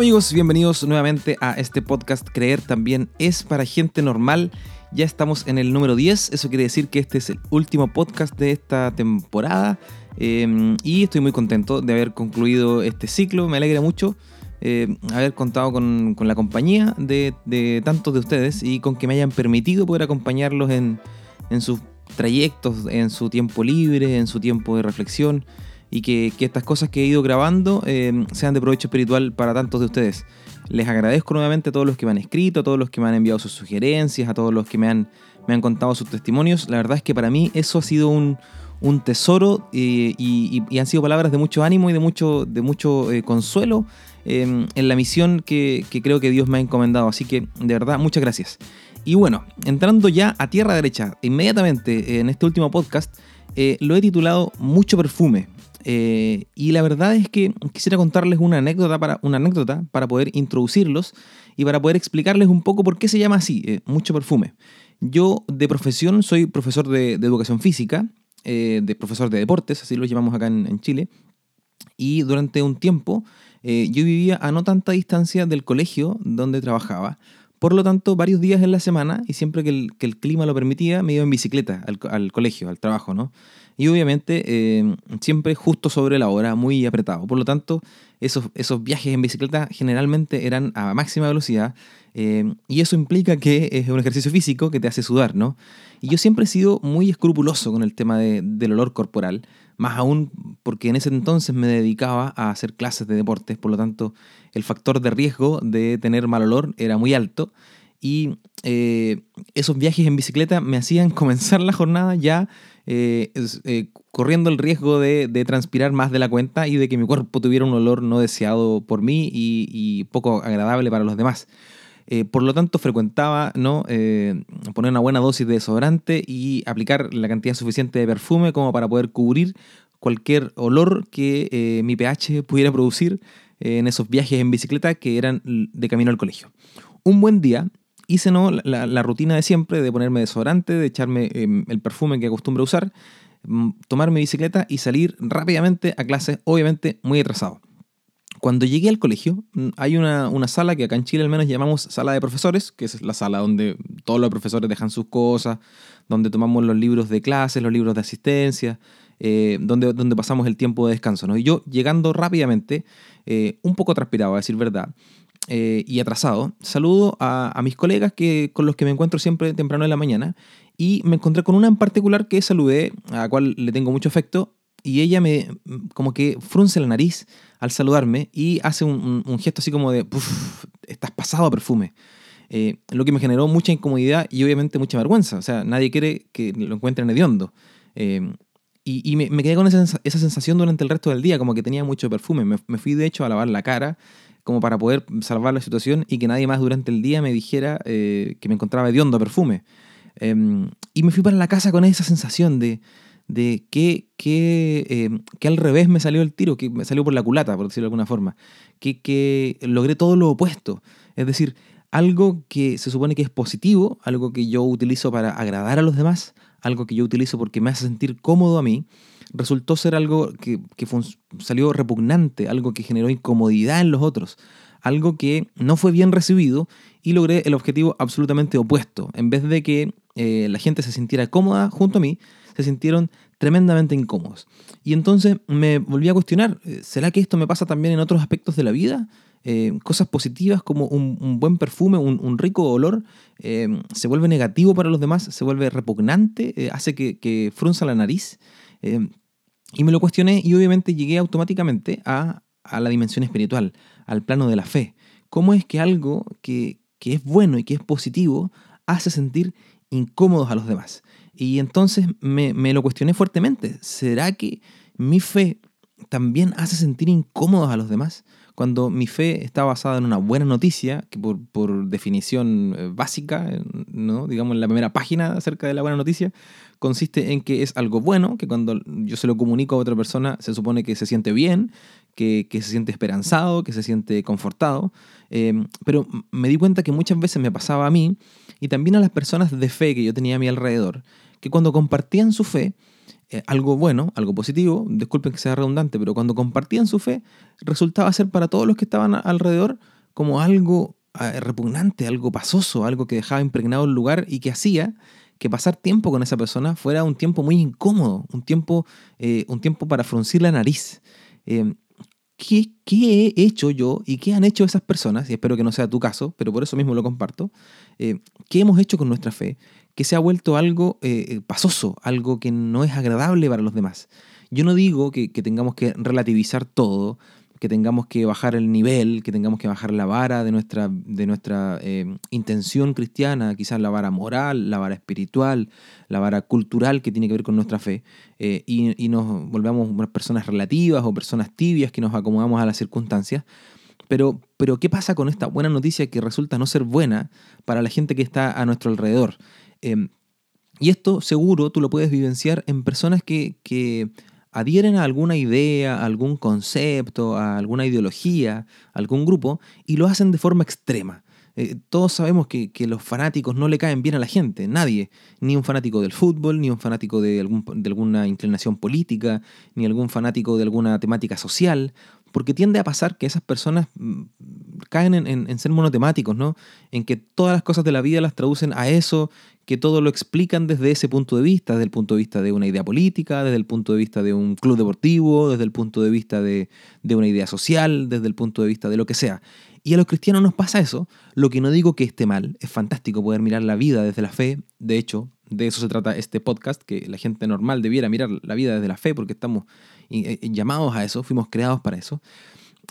amigos, bienvenidos nuevamente a este podcast Creer también es para gente normal. Ya estamos en el número 10, eso quiere decir que este es el último podcast de esta temporada em, y estoy muy contento de haber concluido este ciclo, me alegra mucho eh, haber contado con, la compañía de, tantos de ustedes y con que me hayan permitido poder acompañarlos en, sus trayectos, en su tiempo libre, en su tiempo de reflexión y que, estas cosas que he ido grabando em, sean de provecho espiritual para tantos de ustedes. Les agradezco nuevamente a todos los que me han escrito, a todos los que me han enviado sus sugerencias, a todos los que me han, me han contado sus testimonios. La verdad es que para mí eso ha sido un, tesoro eh, y, han sido palabras de mucho ánimo y de mucho, de mucho eh, consuelo em, en la misión que, creo que Dios me ha encomendado. Así que de verdad, muchas gracias. Y bueno, entrando ya a tierra derecha, inmediatamente en este último podcast, eh, lo he titulado Mucho perfume. Eh, y la verdad es que quisiera contarles una anécdota, para, una anécdota para poder introducirlos y para poder explicarles un poco por qué se llama así, eh, mucho perfume. Yo de profesión soy profesor de, educación física, eh, de profesor de deportes, así lo llamamos acá en, Chile, y durante un tiempo yo vivía a no tanta distancia del colegio donde trabajaba. Por lo tanto, varios días en la semana, y siempre que el, clima lo permitía, me iba en bicicleta al, al colegio, al trabajo, ¿no? y obviamente eh, siempre justo sobre la hora, muy apretado. Por lo tanto, esos, esos viajes en bicicleta generalmente eran a máxima velocidad eh, y eso implica que es un ejercicio físico que te hace sudar, ¿no? Y yo siempre he sido muy escrupuloso con el tema del olor corporal, más aún porque en ese entonces me dedicaba a hacer clases de deportes, por lo tanto el factor de riesgo de tener mal olor era muy alto y eh, esos viajes en bicicleta me hacían comenzar la jornada ya eh, eh, corriendo el riesgo de, transpirar más de la cuenta y de que mi cuerpo tuviera un olor no deseado por mí y, poco agradable para los demás. Eh, por lo tanto, frecuentaba ¿no? poner una buena dosis de desodorante y aplicar la cantidad suficiente de perfume como para poder cubrir cualquier olor que mi pH pudiera producir en esos viajes en bicicleta que eran de camino al colegio. Un buen día hice ¿no? la, rutina de siempre de ponerme desodorante, de echarme em, el perfume que acostumbro usar, mm, tomar mi bicicleta y salir rápidamente a clases, obviamente muy atrasado. Cuando llegué al colegio, mm, hay una, sala que acá en Chile al menos llamamos sala de profesores, que es la sala donde todos los profesores dejan sus cosas, donde tomamos los libros de clases, los libros de asistencia, eh, donde, donde pasamos el tiempo de descanso. ¿no? Y yo llegando rápidamente, eh, un poco transpirado, a decir verdad, eh, y atrasado, saludo a, mis colegas que, con los que me encuentro siempre temprano en la mañana y me encontré con una en particular que saludé, a la cual le tengo mucho afecto y ella me como que frunce la nariz al saludarme y hace un, gesto así como de, estás pasado a perfume. Eh, lo que me generó mucha incomodidad y obviamente mucha vergüenza. O sea, nadie quiere que lo encuentren hediondo. Eh, y, me, quedé con esa, sensación durante el resto del día, como que tenía mucho perfume. Me, me, fui de hecho a lavar la cara como para poder salvar la situación y que nadie más durante el día me dijera eh, que me encontraba hediondo a perfume. Em, y me fui para la casa con esa sensación de, de que, que, que, al revés me salió el tiro, que me salió por la culata, por decirlo de alguna forma, que, que logré todo lo opuesto. Es decir, algo que se supone que es positivo, algo que yo utilizo para agradar a los demás, algo que yo utilizo porque me hace sentir cómodo a mí, resultó ser algo que, salió repugnante, algo que generó incomodidad en los otros, algo que no fue bien recibido y logré el objetivo absolutamente opuesto. En vez de que eh, la gente se sintiera cómoda junto a mí, se sintieron tremendamente incómodos. Y entonces me volví a cuestionar, eh, ¿será que esto me pasa también en otros aspectos de la vida? Eh, cosas positivas como un, buen perfume, un, rico olor, se vuelve negativo para los demás, se vuelve repugnante, hace que frunza la nariz. Y me lo cuestioné y obviamente llegué automáticamente a, la dimensión espiritual, al plano de la fe. ¿Cómo es que algo que, es bueno y que es positivo hace sentir incómodos a los demás? Y entonces me, me, lo cuestioné fuertemente. ¿Será que mi fe también hace sentir incómodos a los demás? Cuando mi fe está basada en una buena noticia, que por, por definición eh, básica, ¿no? digamos en la primera página acerca de la buena noticia, consiste en que es algo bueno, que cuando yo se lo comunico a otra persona se supone que se siente bien, que, se siente esperanzado, que se siente confortado. Em, pero me di cuenta que muchas veces me pasaba a mí y también a las personas de fe que yo tenía a mi alrededor, que cuando compartían su fe, eh, algo bueno, algo positivo, disculpen que sea redundante, pero cuando compartían su fe, resultaba ser para todos los que estaban alrededor como algo eh, repugnante, algo pasoso, algo que dejaba impregnado el lugar y que hacía que pasar tiempo con esa persona fuera un tiempo muy incómodo, un tiempo, eh, un tiempo para fruncir la nariz. ¿Qué, ¿qué, he hecho yo y qué han hecho esas personas? Y espero que no sea tu caso, pero por eso mismo lo comparto. ¿Qué hemos hecho con nuestra fe? que se ha vuelto algo eh, eh, pasoso, algo que no es agradable para los demás. Yo no digo que, tengamos que relativizar todo, que tengamos que bajar el nivel, que tengamos que bajar la vara de nuestra, de nuestra eh, intención cristiana, quizás la vara moral, la vara espiritual, la vara cultural que tiene que ver con nuestra fe, y, y, nos volvamos personas relativas o personas tibias que nos acomodamos a las circunstancias. Pero, pero, ¿qué pasa con esta buena noticia que resulta no ser buena para la gente que está a nuestro alrededor? Em, y esto seguro tú lo puedes vivenciar en personas que, adhieren a alguna idea, a algún concepto, a alguna ideología, a algún grupo, y lo hacen de forma extrema. Eh, todos sabemos que, los fanáticos no le caen bien a la gente, nadie, ni un fanático del fútbol, ni un fanático de, algún, de alguna inclinación política, ni algún fanático de alguna temática social, porque tiende a pasar que esas personas mm, caen en, ser monotemáticos, ¿no? En que todas las cosas de la vida las traducen a eso, que todo lo explican desde ese punto de vista, desde el punto de vista de una idea política, desde el punto de vista de un club deportivo, desde el punto de vista de, una idea social, desde el punto de vista de lo que sea. Y a los cristianos nos pasa eso, lo que no digo que esté mal, es fantástico poder mirar la vida desde la fe, de hecho, de eso se trata este podcast, que la gente normal debiera mirar la vida desde la fe, porque estamos eh, eh, llamados a eso, fuimos creados para eso.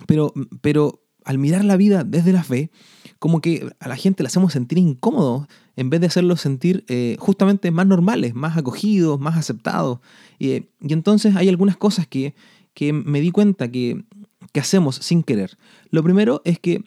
Pero, pero al mirar la vida desde la fe, como que a la gente la hacemos sentir incómodos en vez de hacerlos sentir eh, justamente más normales, más acogidos, más aceptados. y entonces hay algunas cosas que, que me di cuenta que, que hacemos sin querer. Lo primero es que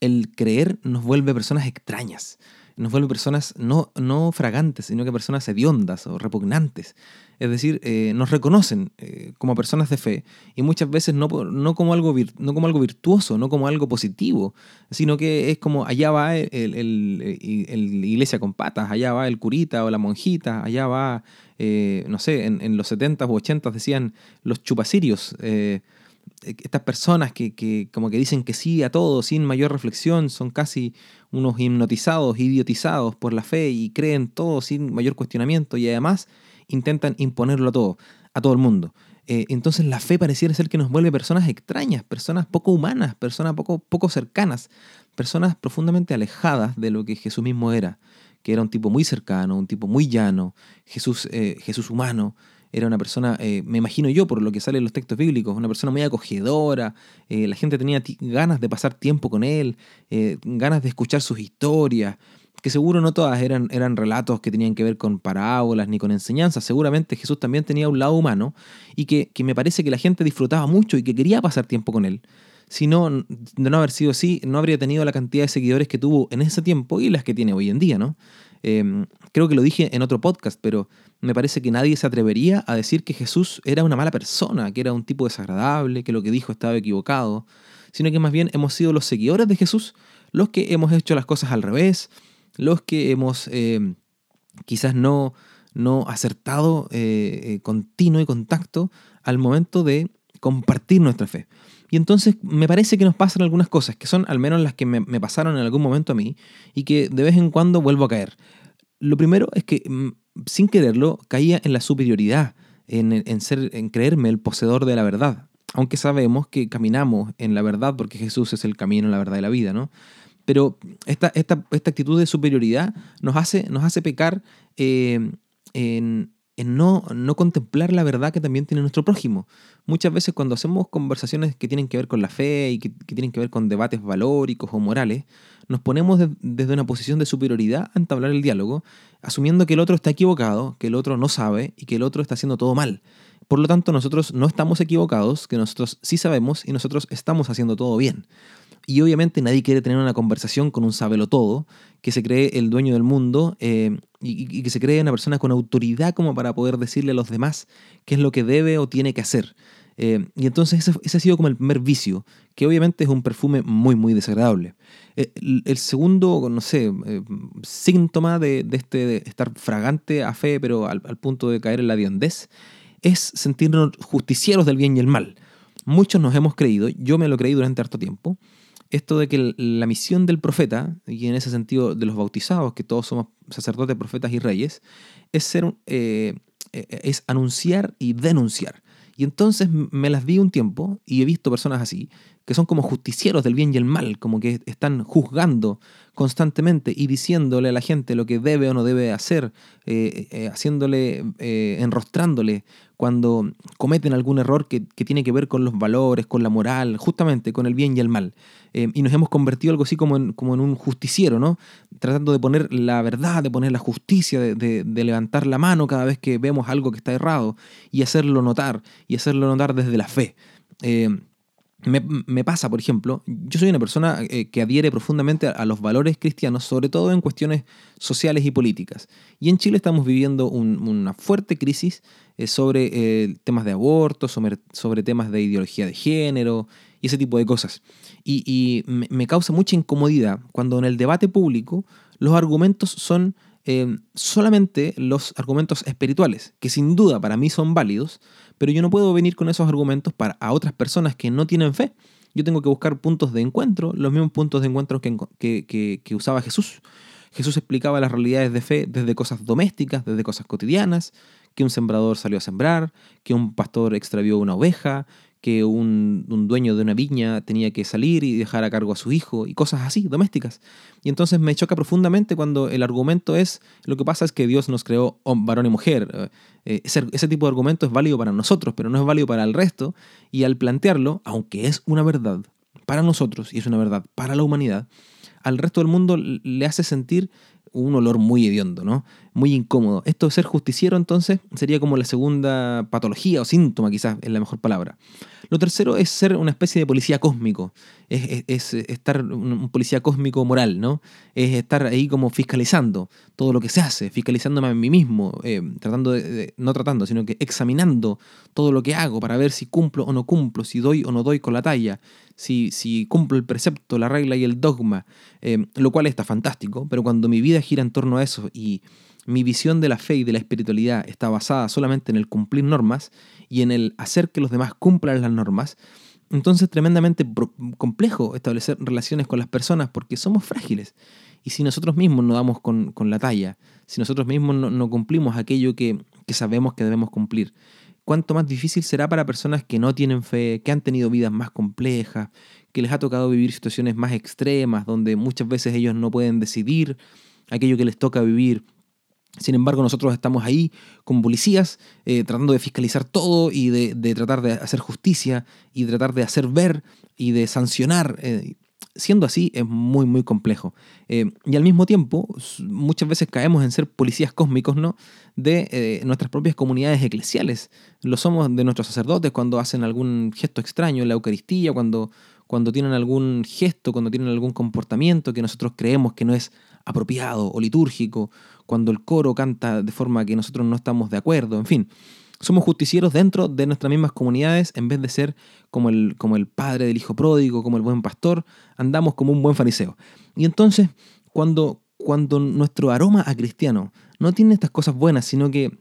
el creer nos vuelve personas extrañas nos vuelve personas no, no fragantes, sino que personas hediondas o repugnantes. Es decir, eh, nos reconocen eh, como personas de fe y muchas veces no, como algo no como algo virtuoso, no como algo positivo, sino que es como allá va el, iglesia con patas, allá va el curita o la monjita, allá va, eh, no sé, en, los 70 u 80 decían los chupacirios. Estas personas que, como que dicen que sí a todo sin mayor reflexión son casi unos hipnotizados, idiotizados por la fe y creen todo sin mayor cuestionamiento y además intentan imponerlo a todo, a todo el mundo. Eh, entonces la fe pareciera ser que nos vuelve personas extrañas, personas poco humanas, personas poco, poco cercanas, personas profundamente alejadas de lo que Jesús mismo era, que era un tipo muy cercano, un tipo muy llano, Jesús, eh, Jesús humano, era una persona, eh, me imagino yo por lo que sale en los textos bíblicos, una persona muy acogedora, eh, la gente tenía ganas de pasar tiempo con él, ganas de escuchar sus historias, que seguro no todas eran, eran relatos que tenían que ver con parábolas ni con enseñanzas, seguramente Jesús también tenía un lado humano y que, me parece que la gente disfrutaba mucho y que quería pasar tiempo con él. Si no, de no haber sido así, no habría tenido la cantidad de seguidores que tuvo en ese tiempo y las que tiene hoy en día, ¿no? Em, creo que lo dije en otro podcast, pero me parece que nadie se atrevería a decir que Jesús era una mala persona, que era un tipo desagradable, que lo que dijo estaba equivocado, sino que más bien hemos sido los seguidores de Jesús los que hemos hecho las cosas al revés, los que hemos em, quizás no, no acertado eh, eh, continuo y contacto al momento de compartir nuestra fe. Y entonces me parece que nos pasan algunas cosas, que son al menos las que me, pasaron en algún momento a mí, y que de vez en cuando vuelvo a caer. Lo primero es que, mm, sin quererlo, caía en la superioridad, en, ser, en creerme el poseedor de la verdad. Aunque sabemos que caminamos en la verdad porque Jesús es el camino, la verdad y la vida, ¿no? Pero esta, actitud de superioridad nos hace, pecar eh, en, no contemplar la verdad que también tiene nuestro prójimo. Muchas veces cuando hacemos conversaciones que tienen que ver con la fe y que, tienen que ver con debates valóricos o morales, nos ponemos desde una posición de superioridad a entablar el diálogo, asumiendo que el otro está equivocado, que el otro no sabe y que el otro está haciendo todo mal. Por lo tanto, nosotros no estamos equivocados, que nosotros sí sabemos y nosotros estamos haciendo todo bien. Y obviamente nadie quiere tener una conversación con un todo que se cree el dueño del mundo eh, y, que se cree una persona con autoridad como para poder decirle a los demás qué es lo que debe o tiene que hacer. Eh, y entonces ese, ha sido como el primer vicio, que obviamente es un perfume muy, muy desagradable. Eh, el, segundo, no sé, síntoma de, este estar fragante a fe, pero al, punto de caer en la diondez, es sentirnos justicieros del bien y el mal. Muchos nos hemos creído, yo me lo creí durante harto tiempo, esto de que la misión del profeta, y en ese sentido de los bautizados, que todos somos sacerdotes, profetas y reyes, es, ser, es anunciar y denunciar. Y entonces me las vi un tiempo y he visto personas así, que son como justicieros del bien y el mal, como que están juzgando constantemente y diciéndole a la gente lo que debe o no debe hacer, eh, eh, haciéndole, eh, enrostrándole cuando cometen algún error que, tiene que ver con los valores, con la moral, justamente con el bien y el mal. y nos hemos convertido algo así como en, como en un justiciero, ¿no? Tratando de poner la verdad, de poner la justicia, de, levantar la mano cada vez que vemos algo que está errado y hacerlo notar, y hacerlo notar desde la fe. Me, pasa, por ejemplo, yo soy una persona eh, que adhiere profundamente a, los valores cristianos, sobre todo en cuestiones sociales y políticas. Y en Chile estamos viviendo una fuerte crisis eh, sobre eh, temas de aborto, sobre, temas de ideología de género y ese tipo de cosas. Y, me, causa mucha incomodidad cuando en el debate público los argumentos son solamente los argumentos espirituales, que sin duda para mí son válidos, pero yo no puedo venir con esos argumentos para otras personas que no tienen fe. Yo tengo que buscar puntos de encuentro, los mismos puntos de encuentro que, que, usaba Jesús. Jesús explicaba las realidades de fe desde cosas domésticas, desde cosas cotidianas, que un sembrador salió a sembrar, que un pastor extravió una oveja, que un, dueño de una viña tenía que salir y dejar a cargo a su hijo y cosas así, domésticas. Y entonces me choca profundamente cuando el argumento es, lo que pasa es que Dios nos creó varón y mujer. Eh, ese, ese, tipo de argumento es válido para nosotros, pero no es válido para el resto. Y al plantearlo, aunque es una verdad para nosotros y es una verdad para la humanidad, al resto del mundo le hace sentir un olor muy hediondo, ¿no? Muy incómodo. Esto de ser justiciero entonces sería como la segunda patología o síntoma quizás es la mejor palabra. Lo tercero es ser una especie de policía cósmico, es, estar un policía cósmico moral, ¿no? Es estar ahí como fiscalizando todo lo que se hace, fiscalizándome a mí mismo, eh, tratando de, no tratando, sino que examinando todo lo que hago para ver si cumplo o no cumplo, si doy o no doy con la talla, si, si cumplo el precepto, la regla y el dogma, eh, lo cual está fantástico, pero cuando mi vida gira en torno a eso y mi visión de la fe y de la espiritualidad está basada solamente en el cumplir normas y en el hacer que los demás cumplan las normas, entonces es tremendamente complejo establecer relaciones con las personas porque somos frágiles. Y si nosotros mismos no damos con, la talla, si nosotros mismos no, cumplimos aquello que, que, sabemos que debemos cumplir, cuánto más difícil será para personas que no tienen fe, que han tenido vidas más complejas, que les ha tocado vivir situaciones más extremas, donde muchas veces ellos no pueden decidir aquello que les toca vivir sin embargo, nosotros estamos ahí como policías eh, tratando de fiscalizar todo y de, tratar de hacer justicia y tratar de hacer ver y de sancionar. Eh, siendo así, es muy, muy complejo. Eh, y al mismo tiempo, muchas veces caemos en ser policías cósmicos ¿no? de nuestras propias comunidades eclesiales. Lo somos de nuestros sacerdotes cuando hacen algún gesto extraño en la Eucaristía, cuando, cuando tienen algún gesto, cuando tienen algún comportamiento que nosotros creemos que no es apropiado o litúrgico, cuando el coro canta de forma que nosotros no estamos de acuerdo, en fin. Somos justicieros dentro de nuestras mismas comunidades en vez de ser como el, como el padre del hijo pródigo, como el buen pastor, andamos como un buen fariseo. Y entonces, cuando, cuando nuestro aroma a cristiano no tiene estas cosas buenas, sino que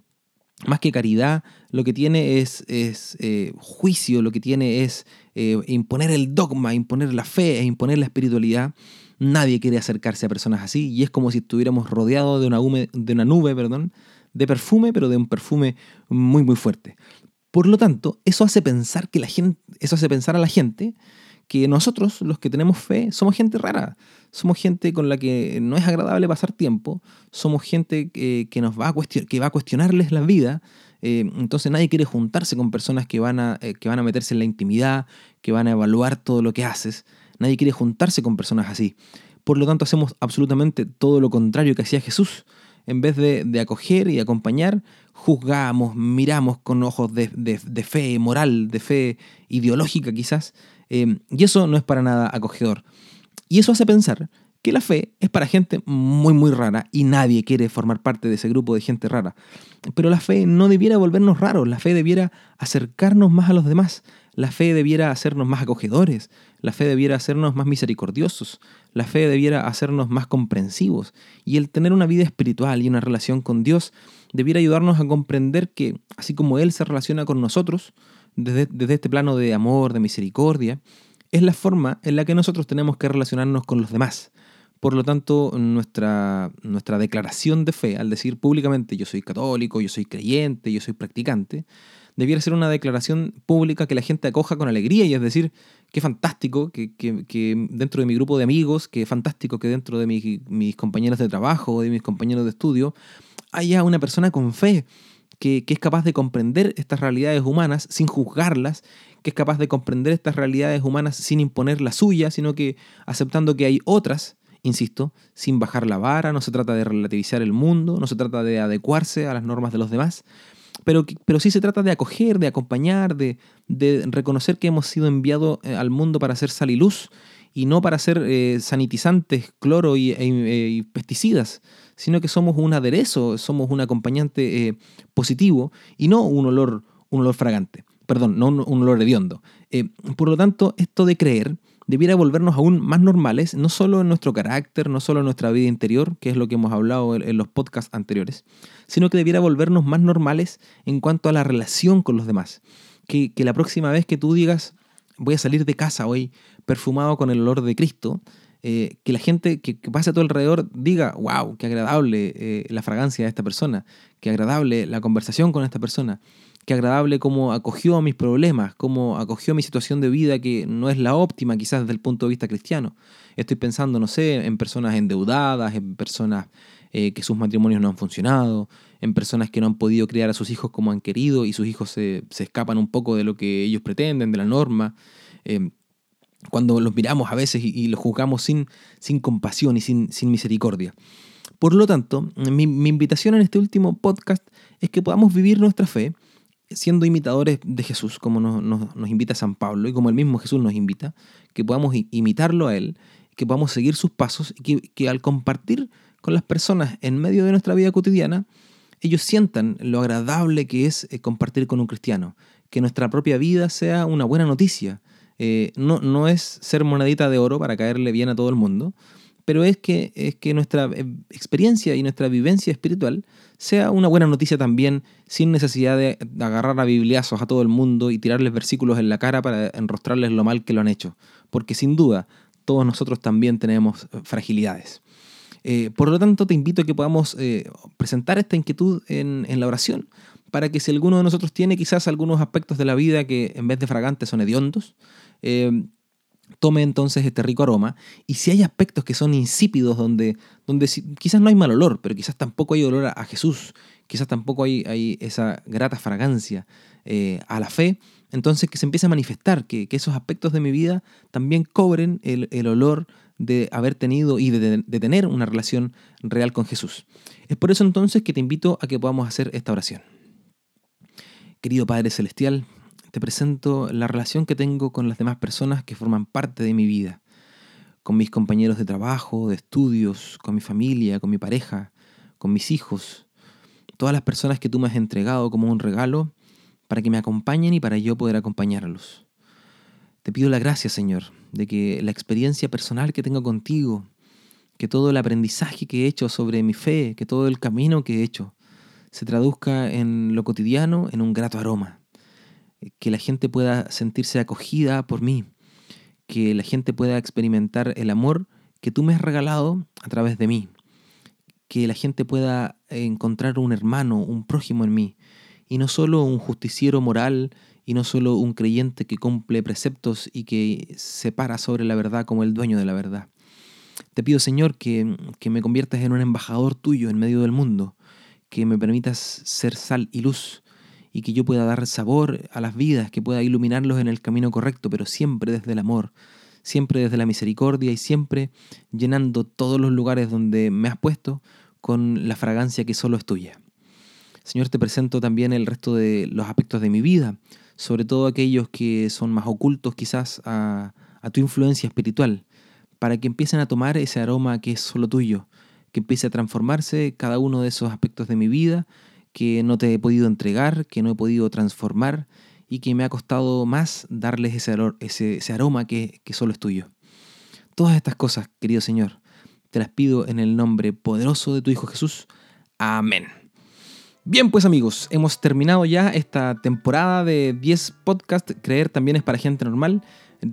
más que caridad, lo que tiene es, es eh, juicio, lo que tiene es eh, imponer el dogma, imponer la fe e imponer la espiritualidad, Nadie quiere acercarse a personas así y es como si estuviéramos rodeados de una, de una nube perdón, de perfume, pero de un perfume muy, muy fuerte. Por lo tanto, eso hace pensar que la gente, eso hace pensar a la gente que nosotros, los que tenemos fe, somos gente rara, somos gente con la que no es agradable pasar tiempo, somos gente que, nos va a que va a cuestionarles la vida, eh, entonces nadie quiere juntarse con personas que van, a, eh, que van a meterse en la intimidad, que van a evaluar todo lo que haces. Nadie quiere juntarse con personas así. Por lo tanto, hacemos absolutamente todo lo contrario que hacía Jesús. En vez de, acoger y acompañar, juzgamos, miramos con ojos de, fe moral, de fe ideológica quizás, eh, y eso no es para nada acogedor. Y eso hace pensar que la fe es para gente muy, muy rara y nadie quiere formar parte de ese grupo de gente rara. Pero la fe no debiera volvernos raros, la fe debiera acercarnos más a los demás, la fe debiera hacernos más acogedores, la fe debiera hacernos más misericordiosos, la fe debiera hacernos más comprensivos y el tener una vida espiritual y una relación con Dios debiera ayudarnos a comprender que así como Él se relaciona con nosotros, desde, desde este plano de amor, de misericordia, es la forma en la que nosotros tenemos que relacionarnos con los demás. Por lo tanto, nuestra, nuestra declaración de fe, al decir públicamente yo soy católico, yo soy creyente, yo soy practicante, debiera ser una declaración pública que la gente acoja con alegría y es decir, qué fantástico que, dentro de mi grupo de amigos, qué fantástico que dentro de mis compañeros de trabajo de mis compañeros de estudio haya una persona con fe que, es capaz de comprender estas realidades humanas sin juzgarlas, que es capaz de comprender estas realidades humanas sin imponer la suya, sino que aceptando que hay otras, insisto, sin bajar la vara, no se trata de relativizar el mundo, no se trata de adecuarse a las normas de los demás, pero, pero sí se trata de acoger, de acompañar, de, reconocer que hemos sido enviados eh, al mundo para ser sal y luz y no para ser eh, sanitizantes, cloro y, e, y pesticidas, sino que somos un aderezo, somos un acompañante eh, positivo y no un olor, un olor fragante, perdón, no un, olor hediondo. Eh, por lo tanto, esto de creer debiera volvernos aún más normales, no solo en nuestro carácter, no solo en nuestra vida interior, que es lo que hemos hablado en, los podcasts anteriores, sino que debiera volvernos más normales en cuanto a la relación con los demás. Que, que la próxima vez que tú digas, voy a salir de casa hoy perfumado con el olor de Cristo, eh, que la gente que, pase a tu alrededor diga, wow, qué agradable eh, la fragancia de esta persona, qué agradable la conversación con esta persona, qué agradable cómo acogió mis problemas, cómo acogió mi situación de vida que no es la óptima quizás desde el punto de vista cristiano. Estoy pensando, no sé, en personas endeudadas, en personas eh, que sus matrimonios no han funcionado, en personas que no han podido criar a sus hijos como han querido y sus hijos se, se escapan un poco de lo que ellos pretenden, de la norma cuando los miramos a veces y, los juzgamos sin, sin compasión y sin, sin misericordia. Por lo tanto, mi, invitación en este último podcast es que podamos vivir nuestra fe siendo imitadores de Jesús, como nos, nos, invita San Pablo y como el mismo Jesús nos invita, que podamos imitarlo a Él, que podamos seguir sus pasos y que, que al compartir con las personas en medio de nuestra vida cotidiana, ellos sientan lo agradable que es eh, compartir con un cristiano, que nuestra propia vida sea una buena noticia, eh, no, no es ser monedita de oro para caerle bien a todo el mundo, pero es que, es que nuestra eh, experiencia y nuestra vivencia espiritual sea una buena noticia también, sin necesidad de agarrar a bibliazos a todo el mundo y tirarles versículos en la cara para enrostrarles lo mal que lo han hecho, porque sin duda todos nosotros también tenemos eh, fragilidades. por lo tanto, te invito a que podamos presentar esta inquietud en, la oración, para que si alguno de nosotros tiene quizás algunos aspectos de la vida que en vez de fragantes son hediondos, eh, tome entonces este rico aroma. Y si hay aspectos que son insípidos, donde, donde quizás no hay mal olor, pero quizás tampoco hay olor a, Jesús, quizás tampoco hay, hay esa grata fragancia eh, a la fe, entonces que se empiece a manifestar, que, esos aspectos de mi vida también cobren el, olor de haber tenido y de, de, tener una relación real con Jesús. Es por eso entonces que te invito a que podamos hacer esta oración. Querido Padre Celestial, te presento la relación que tengo con las demás personas que forman parte de mi vida, con mis compañeros de trabajo, de estudios, con mi familia, con mi pareja, con mis hijos, todas las personas que tú me has entregado como un regalo para que me acompañen y para yo poder acompañarlos. Te pido la gracia, Señor, de que la experiencia personal que tengo contigo, que todo el aprendizaje que he hecho sobre mi fe, que todo el camino que he hecho, se traduzca en lo cotidiano en un grato aroma que la gente pueda sentirse acogida por mí, que la gente pueda experimentar el amor que tú me has regalado a través de mí, que la gente pueda encontrar un hermano, un prójimo en mí, y no solo un justiciero moral, y no solo un creyente que cumple preceptos y que se para sobre la verdad como el dueño de la verdad. Te pido, Señor, que, que me conviertas en un embajador tuyo en medio del mundo, que me permitas ser sal y luz, y que yo pueda dar sabor a las vidas, que pueda iluminarlos en el camino correcto, pero siempre desde el amor, siempre desde la misericordia y siempre llenando todos los lugares donde me has puesto con la fragancia que solo es tuya. Señor, te presento también el resto de los aspectos de mi vida, sobre todo aquellos que son más ocultos quizás a, tu influencia espiritual, para que empiecen a tomar ese aroma que es solo tuyo, que empiece a transformarse cada uno de esos aspectos de mi vida que no te he podido entregar, que no he podido transformar y que me ha costado más darles ese, aroma que, que solo es tuyo. Todas estas cosas, querido Señor, te las pido en el nombre poderoso de tu Hijo Jesús. Amén. Bien, pues amigos, hemos terminado ya esta temporada de 10 podcasts. Creer también es para gente normal.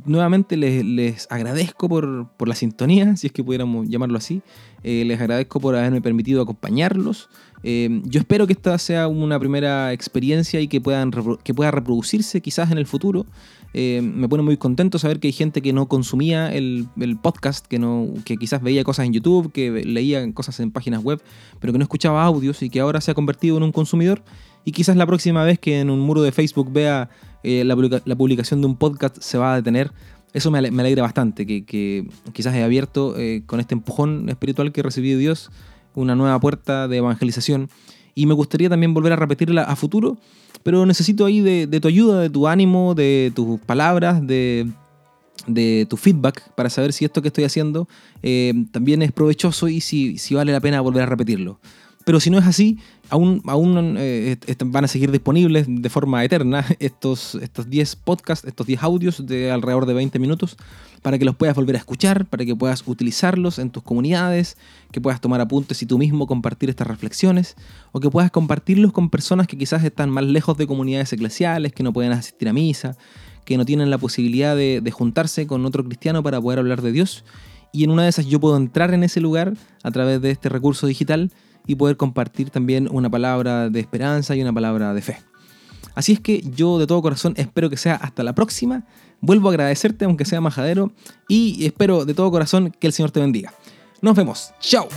Nuevamente les, agradezco por, la sintonía, si es que pudiéramos llamarlo así. Eh, les agradezco por haberme permitido acompañarlos. Eh, yo espero que esta sea una primera experiencia y que, puedan, que pueda reproducirse quizás en el futuro. Eh, me pone muy contento saber que hay gente que no consumía el, podcast, que, no, que quizás veía cosas en YouTube, que leía cosas en páginas web, pero que no escuchaba audios y que ahora se ha convertido en un consumidor. Y quizás la próxima vez que en un muro de Facebook vea eh, la, publicación de un podcast se va a detener. Eso me, alegra bastante, que, quizás he abierto eh, con este empujón espiritual que recibí de Dios una nueva puerta de evangelización. Y me gustaría también volver a repetirla a futuro pero necesito ahí de, tu ayuda, de tu ánimo, de tus palabras, de, tu feedback para saber si esto que estoy haciendo eh, también es provechoso y si, si vale la pena volver a repetirlo. Pero si no es así, aún, eh, van a seguir disponibles de forma eterna estos 10 podcasts, estos 10 audios de alrededor de 20 minutos, para que los puedas volver a escuchar, para que puedas utilizarlos en tus comunidades, que puedas tomar apuntes y tú mismo compartir estas reflexiones, o que puedas compartirlos con personas que quizás están más lejos de comunidades eclesiales, que no pueden asistir a misa, que no tienen la posibilidad de juntarse con otro cristiano para poder hablar de Dios. Y en una de esas yo puedo entrar en ese lugar a través de este recurso digital y poder compartir también una palabra de esperanza y una palabra de fe. Así es que yo de todo corazón espero que sea hasta la próxima. Vuelvo a agradecerte aunque sea majadero y espero de todo corazón que el Señor te bendiga. Nos vemos. Chao.